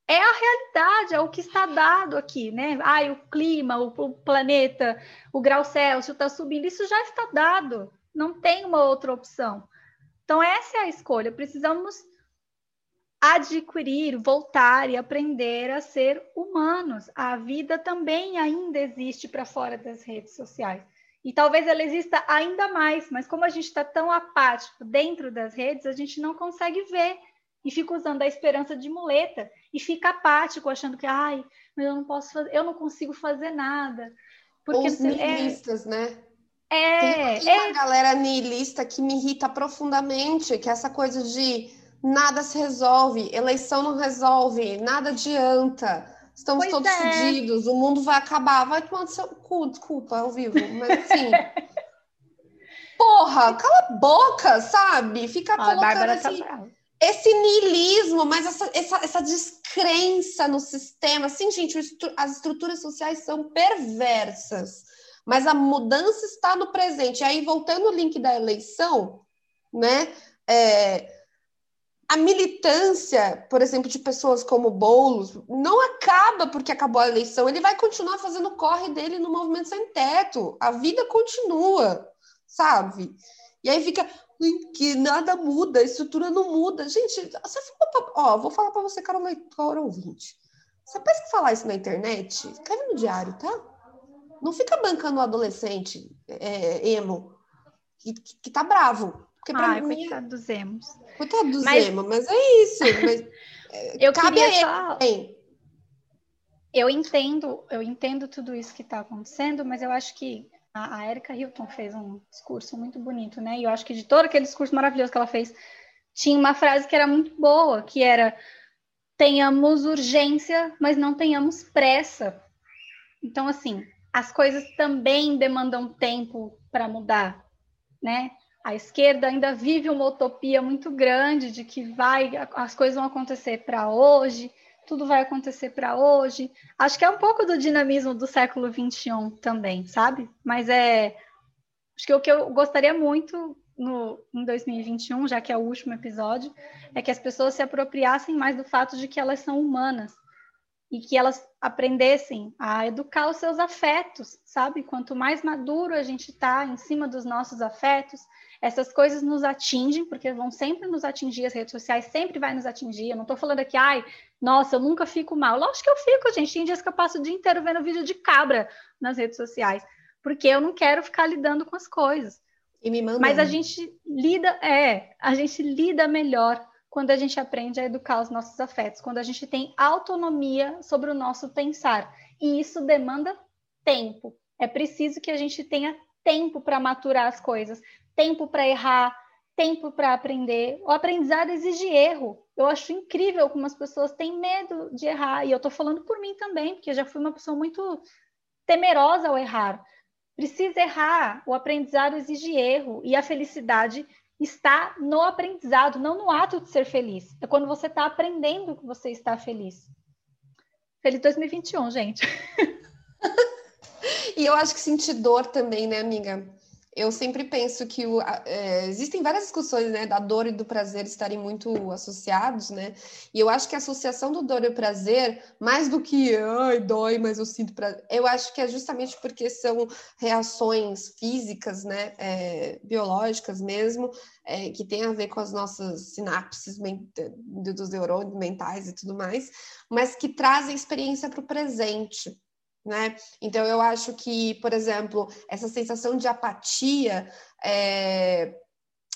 É a realidade, é o que está dado aqui, né? Ai, o clima, o, o planeta, o grau Celsius está subindo, isso já está dado. Não tem uma outra opção. Então, essa é a escolha. Precisamos adquirir, voltar e aprender a ser humanos. A vida também ainda existe para fora das redes sociais. E talvez ela exista ainda mais, mas como a gente está tão apático dentro das redes, a gente não consegue ver e fica usando a esperança de muleta e fica apático, achando que, ai, mas eu não posso fazer, eu não consigo fazer nada. Porque Os nihilistas, é... né? É, Tem uma é... galera niilista que me irrita profundamente, que é essa coisa de nada se resolve, eleição não resolve, nada adianta. Estamos pois todos é. o mundo vai acabar, vai tomar seu cu, desculpa, ao vivo, mas assim. porra, cala a boca, sabe? Fica ah, colocando assim, esse niilismo, mas essa, essa, essa descrença no sistema. Assim, gente, as estruturas sociais são perversas mas a mudança está no presente. E aí, voltando ao link da eleição, né? É, a militância, por exemplo, de pessoas como Boulos, não acaba porque acabou a eleição. Ele vai continuar fazendo o corre dele no movimento sem teto. A vida continua, sabe? E aí fica que nada muda, a estrutura não muda. Gente, você falou pra, ó, vou falar para você, cara, leitor ouvinte. Você pensa que falar isso na internet? Escreve no diário, tá? Não fica bancando o adolescente é, emo que, que, que tá bravo. Porque pra Ai, mim, coitado dos emos. Coitado dos mas... emo, mas é isso. Mas, é, eu cabe queria só... Eu entendo, eu entendo tudo isso que está acontecendo, mas eu acho que a, a Erika Hilton fez um discurso muito bonito, né? E eu acho que de todo aquele discurso maravilhoso que ela fez, tinha uma frase que era muito boa, que era tenhamos urgência, mas não tenhamos pressa. Então, assim, as coisas também demandam tempo para mudar, né? A esquerda ainda vive uma utopia muito grande de que vai, as coisas vão acontecer para hoje, tudo vai acontecer para hoje. Acho que é um pouco do dinamismo do século XXI também, sabe? Mas é, acho que o que eu gostaria muito no, em 2021, já que é o último episódio, é que as pessoas se apropriassem mais do fato de que elas são humanas e que elas aprendessem a educar os seus afetos, sabe? Quanto mais maduro a gente está em cima dos nossos afetos, essas coisas nos atingem, porque vão sempre nos atingir, as redes sociais sempre vai nos atingir. Eu não estou falando aqui, ai, nossa, eu nunca fico mal. Lógico que eu fico, gente. Tem dias que eu passo o dia inteiro vendo vídeo de cabra nas redes sociais, porque eu não quero ficar lidando com as coisas. E me. Mas a gente lida, é, a gente lida melhor quando a gente aprende a educar os nossos afetos, quando a gente tem autonomia sobre o nosso pensar. E isso demanda tempo. É preciso que a gente tenha tempo para maturar as coisas, tempo para errar, tempo para aprender. O aprendizado exige erro. Eu acho incrível como as pessoas têm medo de errar. E eu estou falando por mim também, porque eu já fui uma pessoa muito temerosa ao errar. Precisa errar. O aprendizado exige erro. E a felicidade está no aprendizado, não no ato de ser feliz. É quando você está aprendendo que você está feliz. Feliz 2021, gente. e eu acho que sentir dor também, né, amiga? Eu sempre penso que o, é, existem várias discussões né, da dor e do prazer estarem muito associados, né? E eu acho que a associação do dor e prazer, mais do que ai, dói, mas eu sinto prazer, eu acho que é justamente porque são reações físicas, né? É, biológicas mesmo, é, que tem a ver com as nossas sinapses dos neurônios mentais e tudo mais, mas que trazem experiência para o presente né? Então eu acho que, por exemplo, essa sensação de apatia é,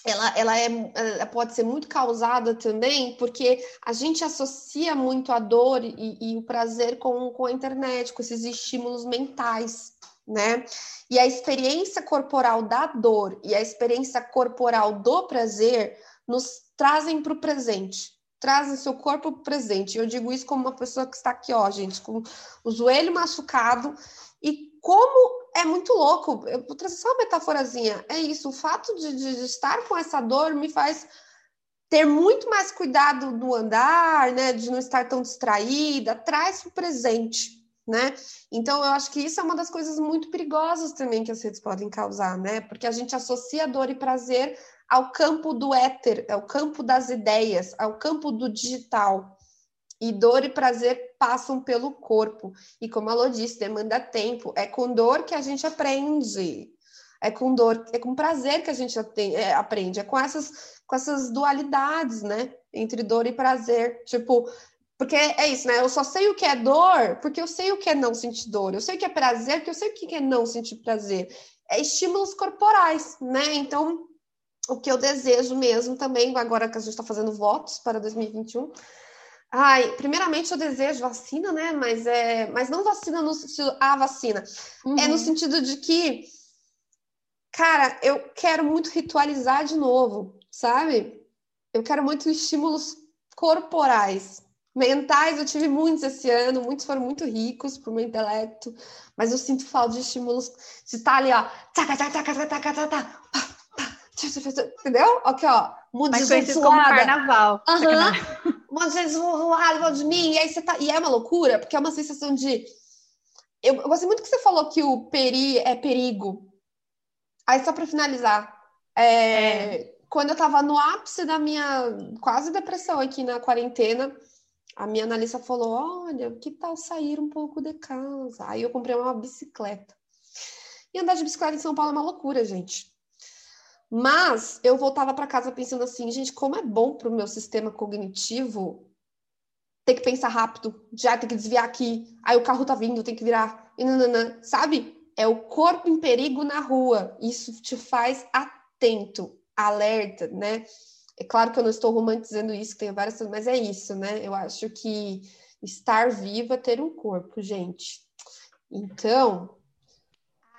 ela, ela, é, ela pode ser muito causada também porque a gente associa muito a dor e, e o prazer com, com a internet, com esses estímulos mentais. Né? E a experiência corporal da dor e a experiência corporal do prazer nos trazem para o presente, trazem seu corpo presente. Eu digo isso como uma pessoa que está aqui, ó, gente, com o joelho machucado. E como é muito louco, eu vou trazer só uma metaforazinha. É isso, o fato de, de, estar com essa dor me faz ter muito mais cuidado no andar, né, de não estar tão distraída, traz o presente, né? Então eu acho que isso é uma das coisas muito perigosas também que as redes podem causar, né? Porque a gente associa dor e prazer ao campo do éter, ao campo das ideias, ao campo do digital. E dor e prazer passam pelo corpo. E como a Lô disse, demanda tempo. É com dor que a gente aprende. É com dor, é com prazer que a gente é, aprende. É com essas com essas dualidades, né? Entre dor e prazer. Tipo, porque é isso, né? Eu só sei o que é dor porque eu sei o que é não sentir dor. Eu sei o que é prazer porque eu sei o que é não sentir prazer. É estímulos corporais, né? Então, o que eu desejo mesmo também, agora que a gente está fazendo votos para 2021. Ai, primeiramente eu desejo vacina, né? Mas é, mas não vacina no sentido a vacina. Uhum. É no uhum. sentido de que, cara, eu quero muito ritualizar de novo sabe? Eu quero muito estímulos corporais. Mentais, eu tive muitos esse ano, muitos foram muito ricos para o meu intelecto, mas eu sinto falta de estímulos de estar ali, ó, taca, taca, taca, taca, taca, taca, entendeu? Aqui, ó, muito Mas conhecido como carnaval. Aham, uma vez zoada de mim, e aí você tá, e é uma loucura, porque é uma sensação de, eu, eu gostei muito que você falou que o peri é perigo, aí só para finalizar, é... é quando eu estava no ápice da minha quase depressão aqui na quarentena, a minha analista falou: Olha, que tal sair um pouco de casa? Aí eu comprei uma bicicleta. E andar de bicicleta em São Paulo é uma loucura, gente. Mas eu voltava para casa pensando assim, gente, como é bom para o meu sistema cognitivo ter que pensar rápido, já ter que desviar aqui, aí o carro tá vindo, tem que virar, e nananã, sabe? É o corpo em perigo na rua. Isso te faz atento, alerta, né? É claro que eu não estou romantizando isso, tem várias mas é isso, né? Eu acho que estar viva é ter um corpo, gente. Então.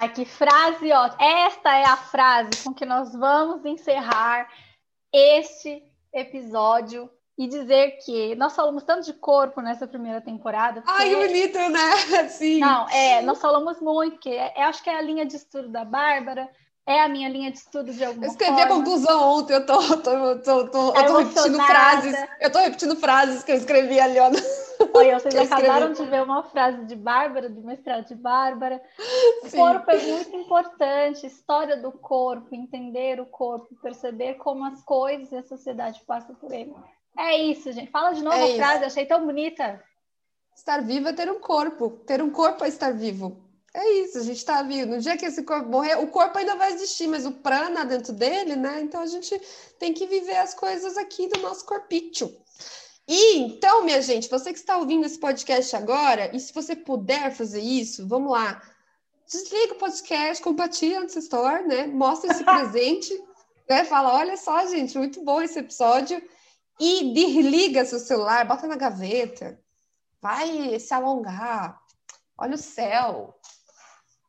Ai, que frase, ó. Esta é a frase com que nós vamos encerrar este episódio e dizer que nós falamos tanto de corpo nessa primeira temporada. Ai, que bonito, né? Sim. Não, é, nós falamos muito, que é, acho que é a linha de estudo da Bárbara, é a minha linha de estudo de alguma Eu escrevi forma. a conclusão ontem, eu tô, tô, tô, tô, eu tô repetindo frases. Eu tô repetindo frases que eu escrevi ali, ó. Oi, vocês acabaram de ver uma frase de Bárbara, do mestrado de Bárbara. O Sim. corpo é muito importante, história do corpo, entender o corpo, perceber como as coisas e a sociedade passam por ele. É isso, gente. Fala de novo é a frase, achei tão bonita. Estar vivo é ter um corpo. Ter um corpo é estar vivo. É isso, a gente está vivo. No dia que esse corpo morrer, o corpo ainda vai existir, mas o prana dentro dele, né? Então a gente tem que viver as coisas aqui do nosso corpício. E então, minha gente, você que está ouvindo esse podcast agora, e se você puder fazer isso, vamos lá. Desliga o podcast, compartilha no store, né? Mostra esse presente, né? Fala, olha só, gente, muito bom esse episódio. E desliga seu celular, bota na gaveta, vai se alongar, olha o céu,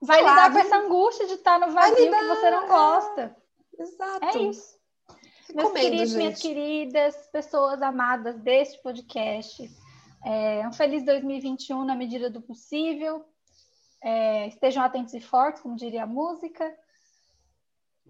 Vai lidar com essa angústia de estar no vazio que você não gosta. É, exato. É isso. Meus queridos, gente. minhas queridas, pessoas amadas deste podcast, é, um feliz 2021 na medida do possível. É, estejam atentos e fortes, como diria a música.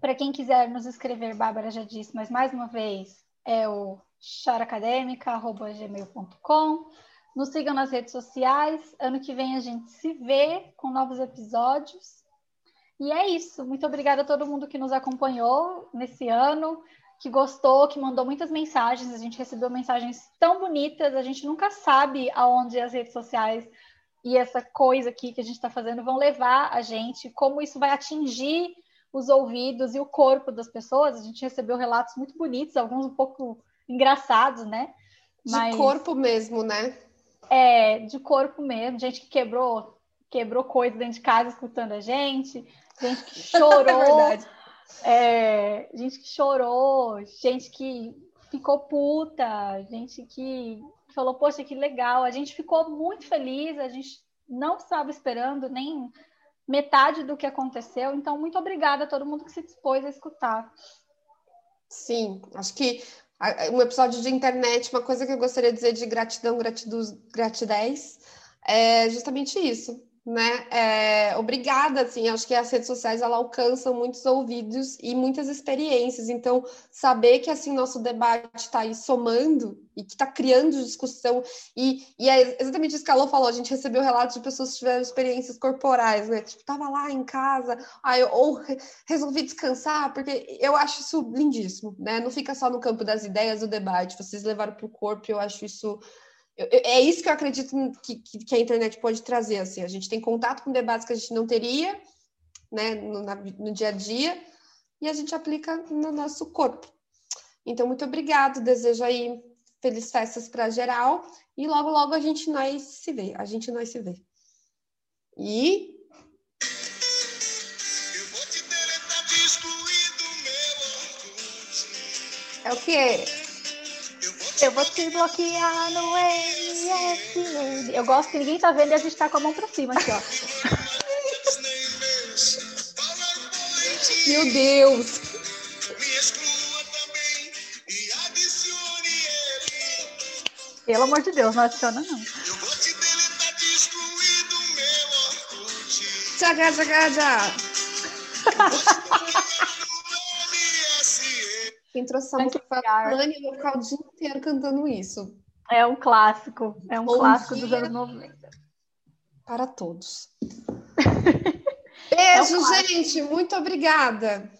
Para quem quiser nos escrever, Bárbara já disse, mas mais uma vez, é o characadêmica.gmail.com. Nos sigam nas redes sociais. Ano que vem a gente se vê com novos episódios. E é isso. Muito obrigada a todo mundo que nos acompanhou nesse ano, que gostou, que mandou muitas mensagens. A gente recebeu mensagens tão bonitas. A gente nunca sabe aonde as redes sociais e essa coisa aqui que a gente está fazendo vão levar a gente, como isso vai atingir os ouvidos e o corpo das pessoas. A gente recebeu relatos muito bonitos, alguns um pouco engraçados, né? Mas... De corpo mesmo, né? É, de corpo mesmo, gente que quebrou, quebrou coisa dentro de casa escutando a gente, gente que chorou, é, gente que chorou, gente que ficou puta, gente que falou, poxa, que legal, a gente ficou muito feliz, a gente não estava esperando nem metade do que aconteceu, então muito obrigada a todo mundo que se dispôs a escutar. Sim, acho que um episódio de internet, uma coisa que eu gostaria de dizer de gratidão, gratidão, gratidez, é justamente isso. Né? É, obrigada, assim, acho que as redes sociais ela alcançam muitos ouvidos e muitas experiências. Então, saber que assim nosso debate está aí somando e que está criando discussão e, e é exatamente isso que a Alô falou. A gente recebeu relatos de pessoas que tiveram experiências corporais, né? Tipo, tava lá em casa, aí ou resolvi descansar, porque eu acho isso lindíssimo, né? Não fica só no campo das ideias do debate. Vocês levaram para o corpo, eu acho isso é isso que eu acredito que, que, a internet pode trazer. Assim, a gente tem contato com debates que a gente não teria né, no, na, no dia a dia e a gente aplica no nosso corpo. Então, muito obrigado. Desejo aí felizes festas para geral e logo, logo a gente nós se vê. A gente nós se vê. E É o que? Eu vou te bloquear no MSN. Eu gosto que ninguém tá vendo e a gente tá com a mão pra cima aqui, ó. Meu Deus! Pelo amor de Deus, não adiciona não. Tchaga, tchaga, tchaga. Quem trouxe essa música foi a Lani, eu vou ficar o dia inteiro cantando isso. É um clássico, é um Bom clássico dos anos 90. Para todos. Beijo, é um gente. Muito obrigada.